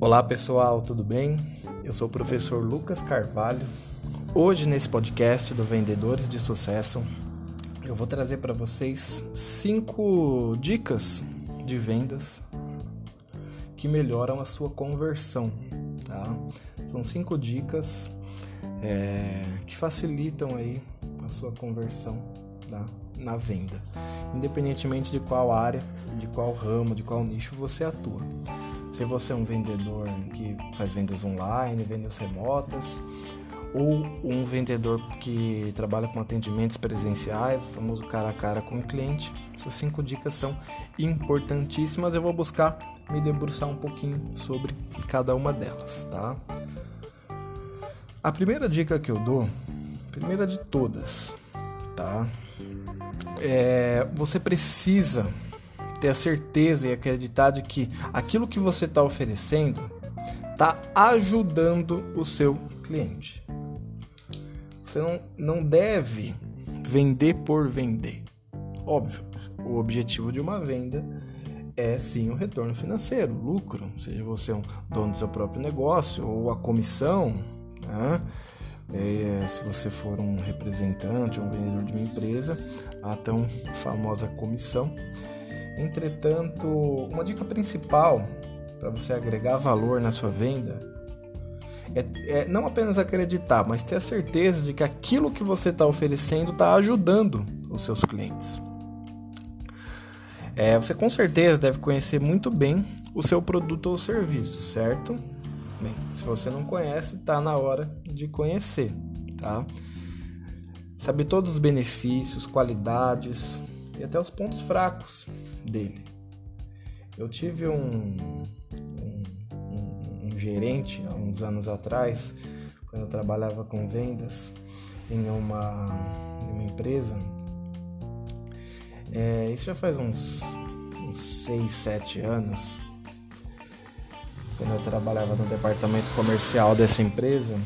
Olá pessoal, tudo bem? Eu sou o professor Lucas Carvalho. Hoje, nesse podcast do Vendedores de Sucesso, eu vou trazer para vocês cinco dicas de vendas que melhoram a sua conversão. Tá? São cinco dicas é, que facilitam aí a sua conversão tá? na venda, independentemente de qual área, de qual ramo, de qual nicho você atua. Se você é um vendedor que faz vendas online, vendas remotas, ou um vendedor que trabalha com atendimentos presenciais, o famoso cara a cara com o cliente. Essas cinco dicas são importantíssimas. Eu vou buscar me debruçar um pouquinho sobre cada uma delas, tá? A primeira dica que eu dou, primeira de todas, tá? É, você precisa ter a certeza e acreditar de que aquilo que você está oferecendo está ajudando o seu cliente. Você não, não deve vender por vender. Óbvio, o objetivo de uma venda é sim o retorno financeiro, lucro, seja você um dono do seu próprio negócio ou a comissão, né? é, se você for um representante, um vendedor de uma empresa, a tão famosa comissão. Entretanto, uma dica principal para você agregar valor na sua venda é, é, não apenas acreditar, mas ter a certeza de que aquilo que você está oferecendo está ajudando os seus clientes. É, você com certeza deve conhecer muito bem o seu produto ou serviço, certo? Bem, se você não conhece, está na hora de conhecer, tá? Saber todos os benefícios, qualidades, e até os pontos fracos dele. Eu tive um, um, um, um gerente há uns anos atrás, quando eu trabalhava com vendas em uma, em uma empresa. É, isso já faz uns, uns 6, 7 anos. Quando eu trabalhava no departamento comercial dessa empresa,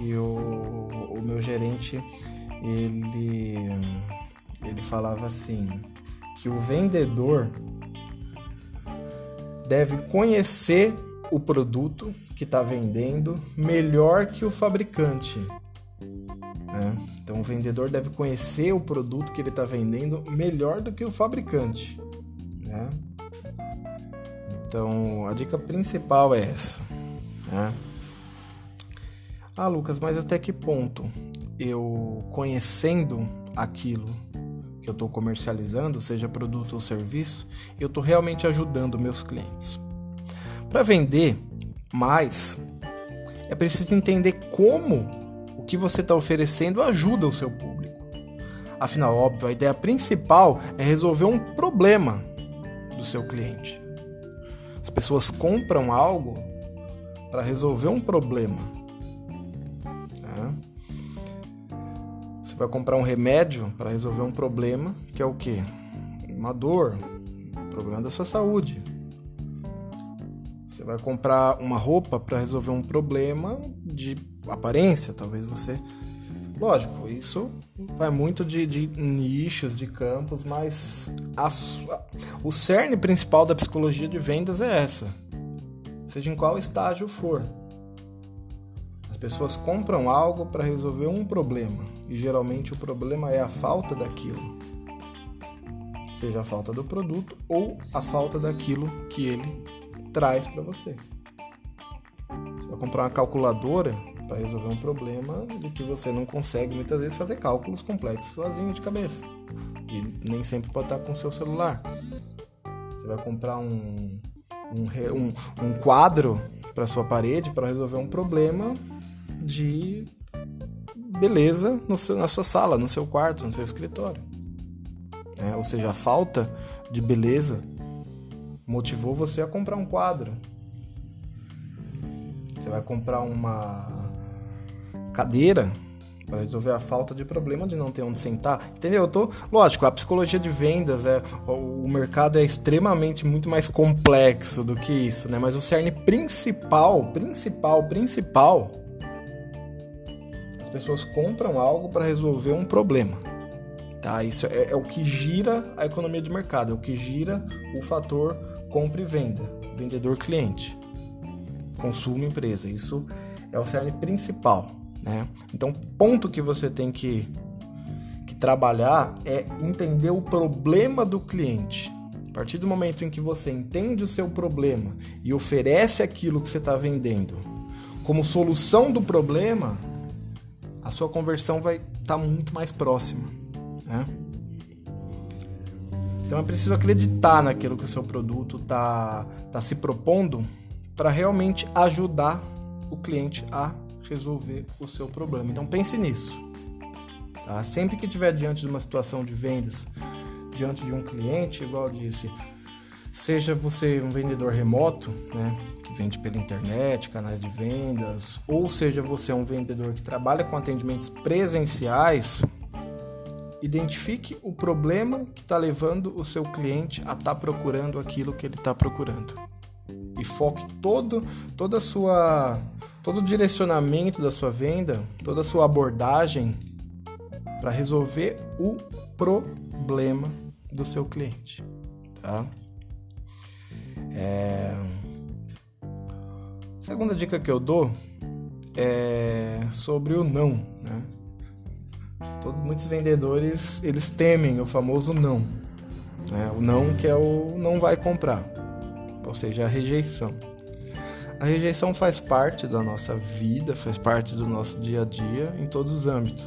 e o, o meu gerente ele ele falava assim que o vendedor deve conhecer o produto que está vendendo melhor que o fabricante. Né? Então, o vendedor deve conhecer o produto que ele está vendendo melhor do que o fabricante. Né? Então, a dica principal é essa. Né? Ah, Lucas, mas até que ponto eu conhecendo aquilo que eu estou comercializando, seja produto ou serviço, eu estou realmente ajudando meus clientes. Para vender mais, é preciso entender como o que você está oferecendo ajuda o seu público. Afinal, óbvio, a ideia principal é resolver um problema do seu cliente. As pessoas compram algo para resolver um problema. Você vai comprar um remédio para resolver um problema, que é o quê? Uma dor, um problema da sua saúde. Você vai comprar uma roupa para resolver um problema de aparência, talvez você. Lógico, isso vai muito de, de nichos, de campos, mas a, o cerne principal da psicologia de vendas é essa. Seja em qual estágio for. As pessoas compram algo para resolver um problema e geralmente o problema é a falta daquilo, seja a falta do produto ou a falta daquilo que ele traz para você. Você vai comprar uma calculadora para resolver um problema de que você não consegue muitas vezes fazer cálculos complexos sozinho de cabeça e nem sempre pode estar com seu celular. Você vai comprar um, um, um, um quadro para sua parede para resolver um problema de beleza seu, na sua sala, no seu quarto, no seu escritório. É, ou seja, a falta de beleza motivou você a comprar um quadro. Você vai comprar uma cadeira para resolver a falta de problema de não ter onde sentar. Entendeu? Eu tô, lógico, a psicologia de vendas é o mercado é extremamente muito mais complexo do que isso, né? Mas o cerne principal, principal, principal pessoas compram algo para resolver um problema. Tá? Isso é, é, o que gira a economia de mercado, é o que gira o fator compra e venda, vendedor-cliente. consumo empresa. Isso é o cerne principal, né? Então, ponto que você tem que, que trabalhar é entender o problema do cliente. A partir do momento em que você entende o seu problema e oferece aquilo que você está vendendo como solução do problema, a sua conversão vai estar tá muito mais próxima. Né? Então é preciso acreditar naquilo que o seu produto está tá se propondo para realmente ajudar o cliente a resolver o seu problema. Então pense nisso. Tá? Sempre que estiver diante de uma situação de vendas, diante de um cliente, igual eu disse, seja você um vendedor remoto, né, que vende pela internet, canais de vendas, ou seja você um vendedor que trabalha com atendimentos presenciais, identifique o problema que está levando o seu cliente a estar tá procurando aquilo que ele está procurando e foque todo toda sua todo o direcionamento da sua venda, toda a sua abordagem para resolver o problema do seu cliente, tá? É... Segunda dica que eu dou é sobre o não, né? Muitos vendedores eles temem o famoso não, né? o não que é o não vai comprar, ou seja, a rejeição. A rejeição faz parte da nossa vida, faz parte do nosso dia a dia em todos os âmbitos.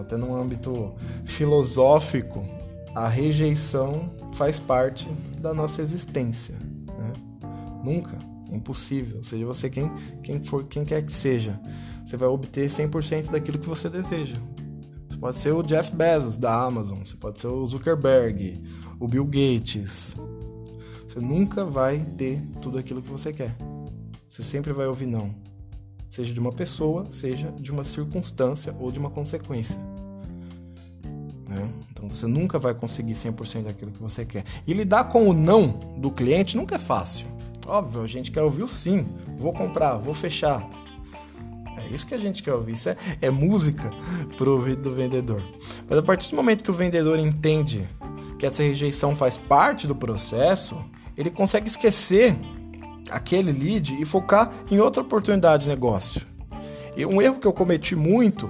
Até no âmbito filosófico, a rejeição faz parte da nossa existência. Né? Nunca, é impossível. Seja você quem, quem for, quem quer que seja, você vai obter 100% daquilo que você deseja. Você pode ser o Jeff Bezos da Amazon, você pode ser o Zuckerberg, o Bill Gates. Você nunca vai ter tudo aquilo que você quer. Você sempre vai ouvir não. Seja de uma pessoa, seja de uma circunstância ou de uma consequência. Né? Então você nunca vai conseguir 100% daquilo que você quer. E lidar com o não do cliente nunca é fácil. Óbvio, a gente quer ouvir o sim. Vou comprar, vou fechar. É isso que a gente quer ouvir. Isso é, é música pro ouvido do vendedor. Mas a partir do momento que o vendedor entende que essa rejeição faz parte do processo, ele consegue esquecer aquele lead e focar em outra oportunidade de negócio. E um erro que eu cometi muito,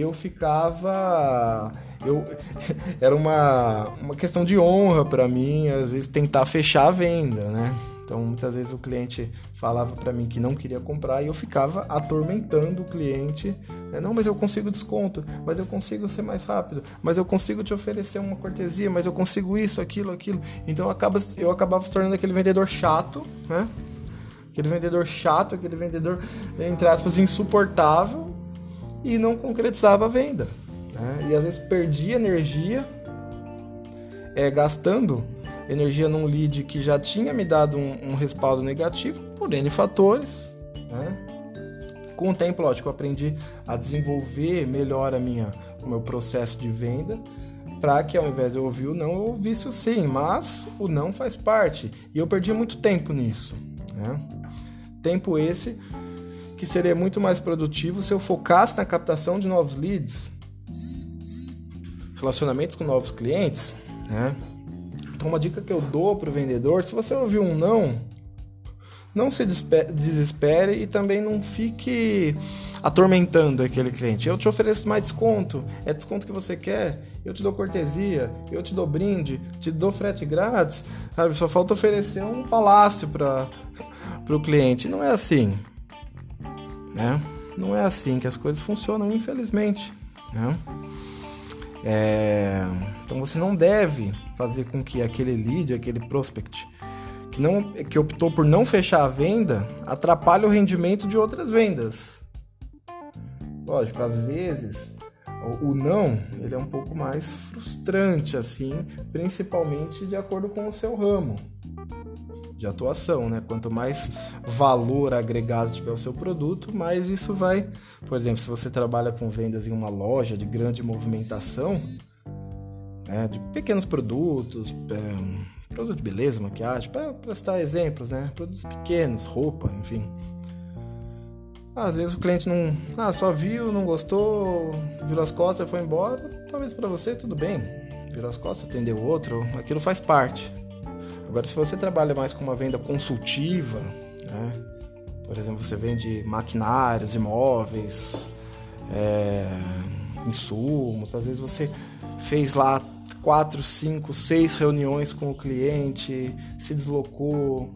eu ficava eu era uma, uma questão de honra para mim, às vezes tentar fechar a venda, né? Então, muitas vezes o cliente falava para mim que não queria comprar e eu ficava atormentando o cliente. Né? Não, mas eu consigo desconto, mas eu consigo ser mais rápido, mas eu consigo te oferecer uma cortesia, mas eu consigo isso, aquilo, aquilo. Então, acaba, eu acabava se tornando aquele vendedor chato, né? Aquele vendedor chato, aquele vendedor, entre aspas, insuportável e não concretizava a venda. Né? E às vezes perdia energia é, gastando energia num lead que já tinha me dado um, um respaldo negativo por N fatores. Né? Com o tempo, lógico, eu aprendi a desenvolver melhor a minha, o meu processo de venda para que ao invés de eu ouvir o não, eu ouvisse o sim, mas o não faz parte. E eu perdi muito tempo nisso. Né? Tempo esse que seria muito mais produtivo se eu focasse na captação de novos leads, relacionamentos com novos clientes, né? Então uma dica que eu dou para o vendedor, se você ouvir um não, não se desespere e também não fique atormentando aquele cliente. Eu te ofereço mais desconto, é desconto que você quer, eu te dou cortesia, eu te dou brinde, te dou frete grátis, sabe? Só falta oferecer um palácio para o cliente. Não é assim, né? Não é assim que as coisas funcionam, infelizmente, né? É, então você não deve fazer com que aquele lead, aquele prospect que, não, que optou por não fechar a venda atrapalhe o rendimento de outras vendas. Lógico, às vezes o, não ele é um pouco mais frustrante assim, principalmente de acordo com o seu ramo de atuação, né? Quanto mais valor agregado tiver o seu produto, mais isso vai. Por exemplo, se você trabalha com vendas em uma loja de grande movimentação, né? de pequenos produtos, é, produto de beleza, maquiagem, para citar exemplos, né? Produtos pequenos, roupa, enfim. Às vezes o cliente não, ah, só viu, não gostou, virou as costas foi embora. Talvez para você tudo bem, virou as costas, atendeu outro, aquilo faz parte. Agora, se você trabalha mais com uma venda consultiva, Né? Por exemplo, você vende maquinários, imóveis, é, insumos. Às vezes você fez lá quatro, cinco, seis reuniões com o cliente, se deslocou,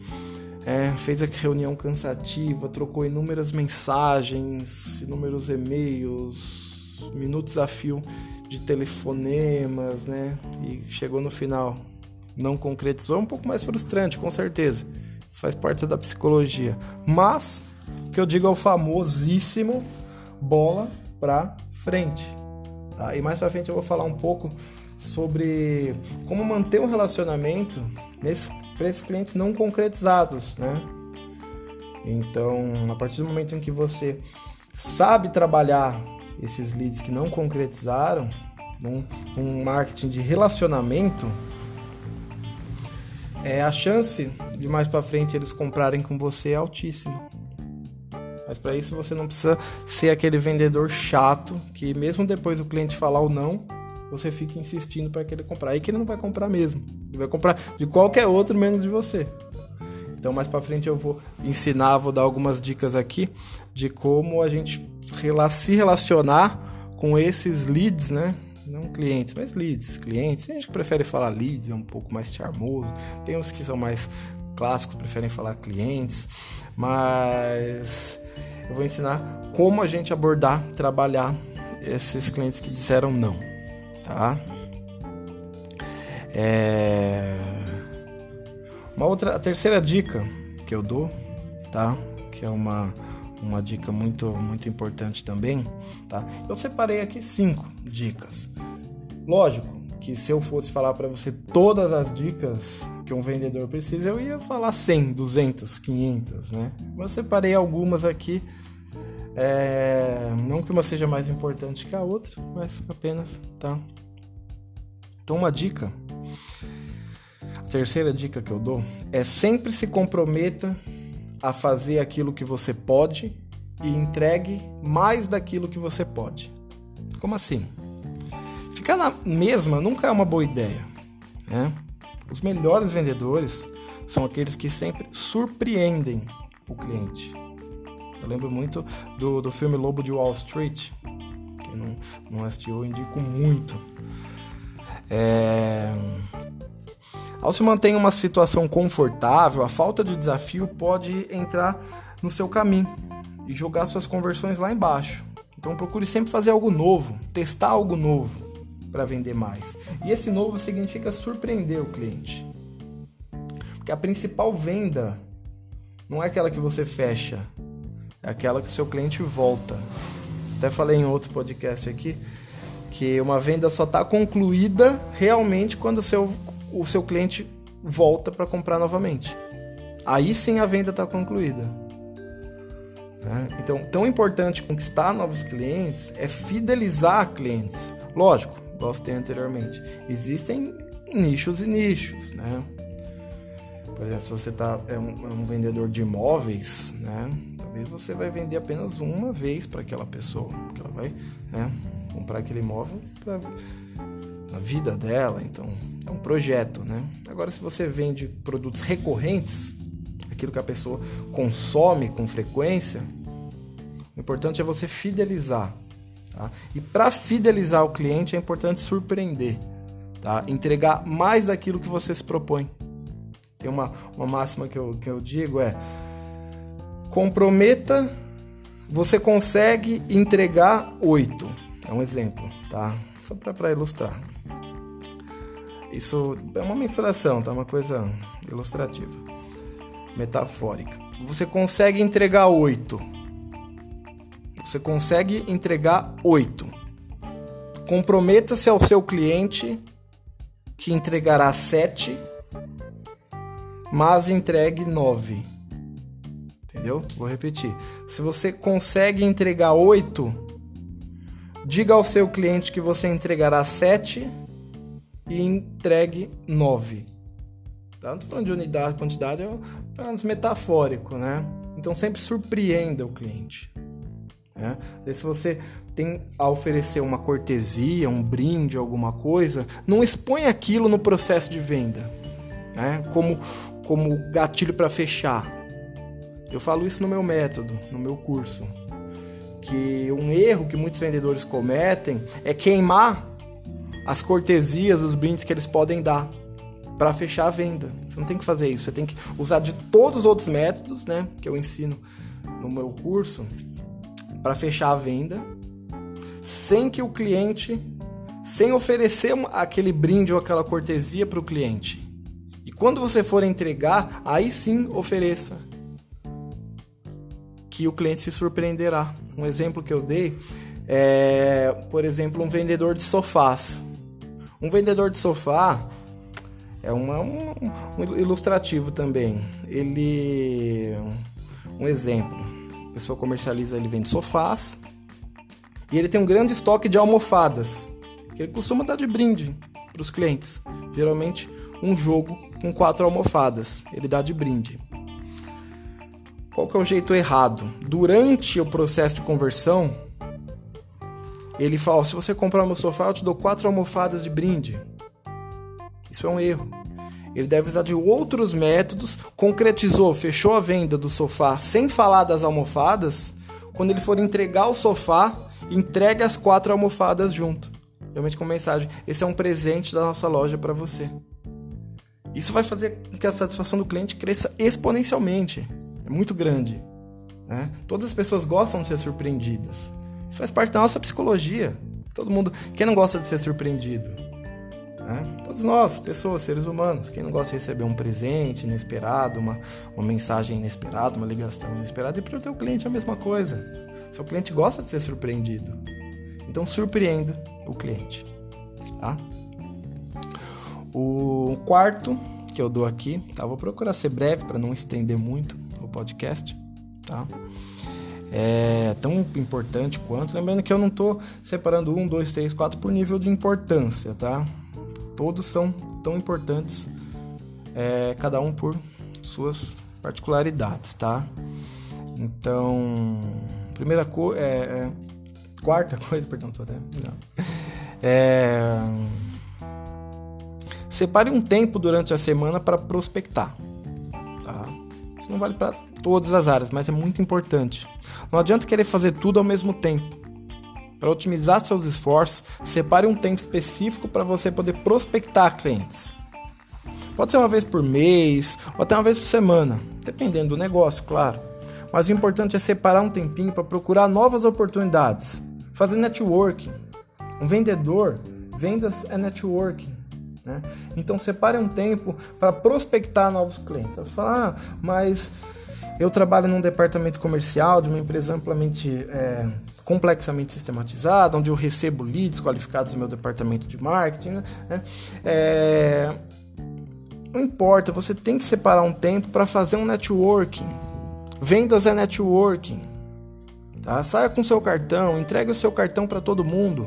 é, fez a reunião cansativa, trocou inúmeras mensagens, inúmeros e-mails, minutos a fio de telefonemas, né? E chegou no final, não concretizou, é um pouco mais frustrante, com certeza. Isso faz parte da psicologia. Mas o que eu digo é o famosíssimo bola pra frente. Tá? E mais pra frente eu vou falar um pouco sobre como manter um relacionamento para esses clientes não concretizados, né? Então, a partir do momento em que você sabe trabalhar esses leads que não concretizaram, um, um marketing de relacionamento, é, a chance de mais para frente eles comprarem com você é altíssima. Mas para isso você não precisa ser aquele vendedor chato que mesmo depois do cliente falar o não, você fica insistindo para que ele comprar. Aí que ele não vai comprar mesmo. Ele vai comprar de qualquer outro menos de você. Então mais para frente eu vou ensinar, vou dar algumas dicas aqui de como a gente se relacionar com esses leads, né? Não clientes, mas leads. Clientes, tem gente que prefere falar leads, é um pouco mais charmoso. Tem uns que são mais clássicos, preferem falar clientes. Mas eu vou ensinar como a gente abordar, trabalhar esses clientes que disseram não tá? É... Uma outra, a terceira dica que eu dou, tá? Que é uma, uma dica muito, muito importante também, tá? Eu separei aqui cinco dicas. Lógico que se eu fosse falar para você todas as dicas que um vendedor precisa, eu ia falar 100, 200, 500, né? Mas separei algumas aqui é, não que uma seja mais importante que a outra, mas apenas, tá? Então, uma dica, a terceira dica que eu dou é sempre se comprometa a fazer aquilo que você pode e entregue mais daquilo que você pode. Como assim? Ficar na mesma nunca é uma boa ideia. Né? Os melhores vendedores são aqueles que sempre surpreendem o cliente. Eu lembro muito do, do filme Lobo de Wall Street. Quem não, não assistiu, eu indico muito. É... Ao se manter em uma situação confortável, a falta de desafio pode entrar no seu caminho e jogar suas conversões lá embaixo. Então procure sempre fazer algo novo, testar algo novo para vender mais. E esse novo significa surpreender o cliente. Porque a principal venda não é aquela que você fecha, é aquela que o seu cliente volta. Até falei em outro podcast aqui que uma venda só está concluída realmente quando o seu, o seu cliente volta para comprar novamente. Aí sim a venda está concluída. Né? Então, tão importante conquistar novos clientes é fidelizar clientes. Lógico, gostei anteriormente. Existem nichos e nichos, né? Por exemplo, se você tá, é, um, é um vendedor de imóveis, né? Talvez você vai vender apenas uma vez para aquela pessoa, que ela vai né, comprar aquele imóvel para a vida dela, então é um projeto, né? Agora, se você vende produtos recorrentes, aquilo que a pessoa consome com frequência, o importante é você fidelizar. Tá? E para fidelizar o cliente é importante surpreender, tá? entregar mais daquilo que você se propõe. Tem uma, uma máxima que eu, que eu digo é comprometa, você consegue entregar oito. É um exemplo, tá? Só para ilustrar. Isso é uma mensuração, tá? Uma coisa ilustrativa, metafórica. Você consegue entregar oito. Você consegue entregar oito. Comprometa-se ao seu cliente que entregará sete mas entregue 9. Entendeu? Vou repetir. Se você consegue entregar 8, diga ao seu cliente que você entregará 7 e entregue 9. Tá? Falando de unidade, quantidade, é apenas metafórico, né? Então sempre surpreenda o cliente. Né? Se você tem a oferecer uma cortesia, um brinde, alguma coisa, não expõe aquilo no processo de venda, né? Como como gatilho para fechar. Eu falo isso no meu método, no meu curso. Que um erro que muitos vendedores cometem é queimar as cortesias, os brindes que eles podem dar para fechar a venda. Você não tem que fazer isso, você tem que usar de todos os outros métodos, né, que eu ensino no meu curso para fechar a venda, sem que o cliente, sem oferecer aquele brinde ou aquela cortesia para o cliente. E quando você for entregar, aí sim ofereça. Que o cliente se surpreenderá. Um exemplo que eu dei é, por exemplo, um vendedor de sofás. Um vendedor de sofá é uma, um, um ilustrativo também. Ele. Um exemplo. A pessoa comercializa, ele vende sofás. E ele tem um grande estoque de almofadas. Que ele costuma dar de brinde para os clientes. Geralmente um jogo com quatro almofadas. Ele dá de brinde. Qual que é o jeito errado? Durante o processo de conversão, ele fala: se você comprar o meu sofá, eu te dou quatro almofadas de brinde. Isso é um erro. Ele deve usar de outros métodos, concretizou, fechou a venda do sofá sem falar das almofadas. Quando ele for entregar o sofá, entregue as quatro almofadas junto. Realmente com mensagem: esse é um presente da nossa loja para você. Isso vai fazer com que a satisfação do cliente cresça exponencialmente. É muito grande. Né? Todas as pessoas gostam de ser surpreendidas. Isso faz parte da nossa psicologia. Todo mundo. Quem não gosta de ser surpreendido? Né? Todos nós, pessoas, seres humanos. Quem não gosta de receber um presente inesperado, uma, uma mensagem inesperada, uma ligação inesperada? E para o teu cliente é a mesma coisa. Seu cliente gosta de ser surpreendido. Então surpreenda o cliente. Tá? O quarto que eu dou aqui, tá? Vou procurar ser breve para não estender muito o podcast, tá? É tão importante quanto. Lembrando que eu não estou separando um, dois, três, quatro por nível de importância, tá? Todos são tão importantes, é, cada um por suas particularidades, tá? Então, primeira coisa, é, é, quarta coisa, perdão, tô até, não. É, separe um tempo durante a semana para prospectar, tá? Isso não vale para todas as áreas, mas é muito importante. Não adianta querer fazer tudo ao mesmo tempo. Para otimizar seus esforços, separe um tempo específico para você poder prospectar clientes. Pode ser uma vez por mês ou até uma vez por semana, dependendo do negócio, claro. Mas o importante é separar um tempinho para procurar novas oportunidades, fazer networking. Um vendedor, vendas é networking. Né? Então separe um tempo para prospectar novos clientes. Você fala, ah, mas eu trabalho num departamento comercial de uma empresa amplamente é, complexamente sistematizada, onde eu recebo leads qualificados no meu departamento de marketing. Né? É, não importa, você tem que separar um tempo para fazer um networking. Vendas é networking. Tá? Saia com seu cartão, entregue o seu cartão para todo mundo.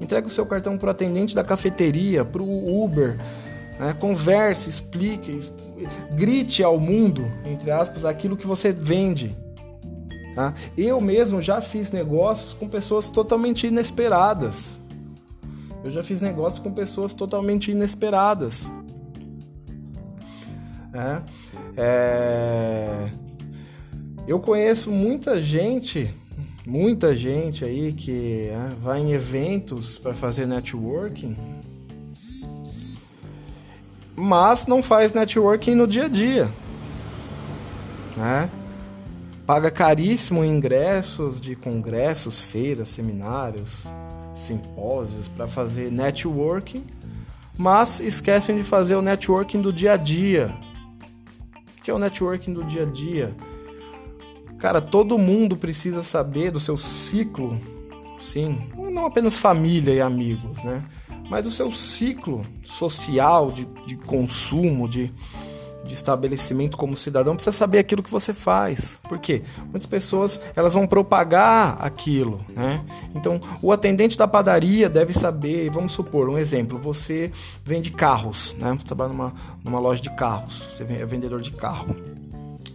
Entregue o seu cartão para o atendente da cafeteria, para o Uber. Né? Converse, explique, grite ao mundo, entre aspas, aquilo que você vende. Tá? Eu mesmo já fiz negócios com pessoas totalmente inesperadas. Eu já fiz negócios com pessoas totalmente inesperadas. É, é... Eu conheço muita gente, muita gente aí que é, vai em eventos para fazer networking mas não faz networking no dia a dia. Né? Paga caríssimo ingressos de congressos, feiras, seminários, simpósios para fazer networking, mas esquecem de fazer o networking do dia a dia. O que é o networking do dia a dia? Cara, todo mundo precisa saber do seu ciclo, sim, não apenas família e amigos, né? Mas o seu ciclo social de, de consumo, de, de estabelecimento como cidadão precisa saber aquilo que você faz. Por quê? Muitas pessoas elas vão propagar aquilo, né? Então, o atendente da padaria deve saber, vamos supor, um exemplo, você vende carros, né? Você trabalha numa, numa loja de carros, você é vendedor de carro.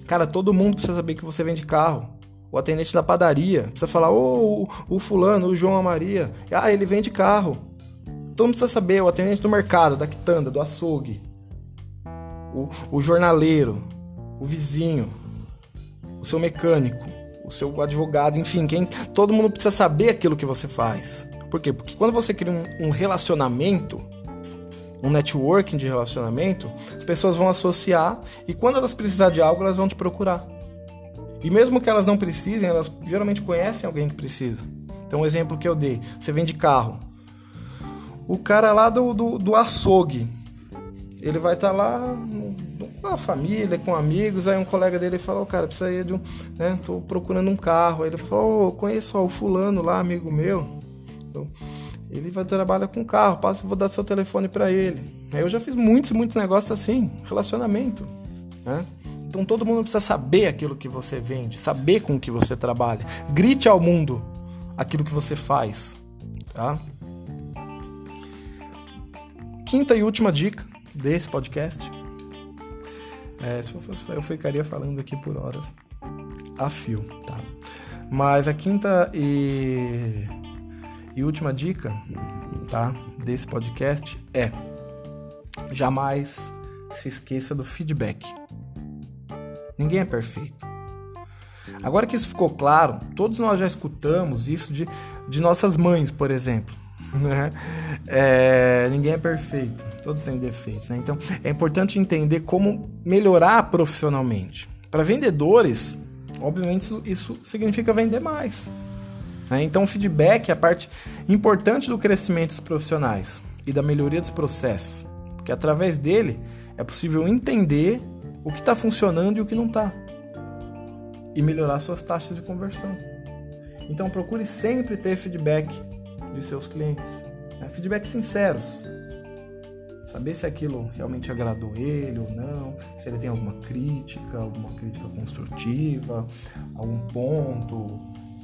Cara, todo mundo precisa saber que você vende carro. O atendente da padaria precisa falar, ô, o, o fulano, o João a Maria, ah, ele vende carro. Todo mundo precisa saber, o atendente do mercado, da quitanda, do açougue, o, o jornaleiro, o vizinho. o seu mecânico, o seu advogado, enfim, quem, todo mundo precisa saber aquilo que você faz. Por quê? Porque quando você cria um, um relacionamento, um networking de relacionamento, as pessoas vão associar e quando elas precisar de algo, elas vão te procurar. E mesmo que elas não precisem, elas geralmente conhecem alguém que precisa. Então, o um exemplo que eu dei: você vende carro. O cara lá do, do, do açougue, ele vai estar tá lá com a família, com amigos. Aí um colega dele falou: Cara, precisa ir de um. Né, tô procurando um carro. Aí ele falou: oh, Conheço ó, o Fulano lá, amigo meu. Então, ele vai trabalhar com carro, passa, vou dar seu telefone para ele. Eu já fiz muitos, muitos negócios assim, relacionamento, né? Então todo mundo precisa saber aquilo que você vende, saber com o que você trabalha. Grite ao mundo aquilo que você faz, tá? Quinta e última dica desse podcast. É, se eu, fosse, eu ficaria falando aqui por horas a fio, tá? Mas a quinta e e última dica, tá, desse podcast é: jamais se esqueça do feedback. Ninguém é perfeito. Agora que isso ficou claro, todos nós já escutamos isso de, de nossas mães, por exemplo. Né? É, ninguém é perfeito, todos têm defeitos. Né? Então é importante entender como melhorar profissionalmente. Para vendedores, obviamente isso, isso significa vender mais. Né? Então, o feedback é a parte importante do crescimento dos profissionais e da melhoria dos processos, porque através dele é possível entender o que está funcionando e o que não está, e melhorar suas taxas de conversão. Então, procure sempre ter feedback de seus clientes, né? feedback sinceros. Saber se aquilo realmente agradou ele ou não, se ele tem alguma crítica, alguma crítica construtiva, algum ponto,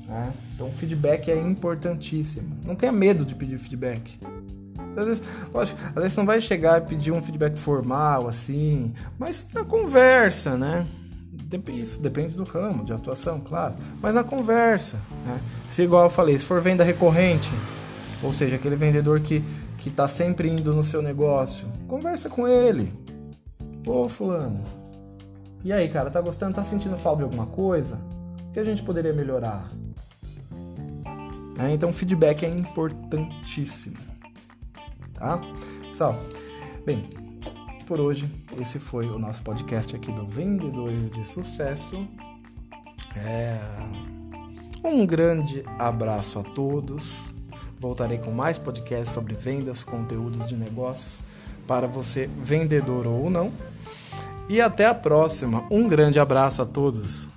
né? Então, feedback é importantíssimo. Não tenha medo de pedir feedback. Às vezes, lógico, às vezes não vai chegar e pedir um feedback formal assim, mas na conversa, né? Isso depende do ramo de atuação, claro. Mas na conversa, né? Se igual eu falei, se for venda recorrente, ou seja, aquele vendedor que que tá sempre indo no seu negócio, conversa com ele. Ô fulano, e aí, cara, tá gostando? Tá sentindo falta de alguma coisa? O que a gente poderia melhorar? Né? Então, feedback é importantíssimo. Tá? Pessoal, bem, por hoje, esse foi o nosso podcast aqui do Vendedores de Sucesso. É... Um grande abraço a todos. Voltarei com mais podcasts sobre vendas, conteúdos de negócios para você, vendedor ou não. E até a próxima. Um grande abraço a todos.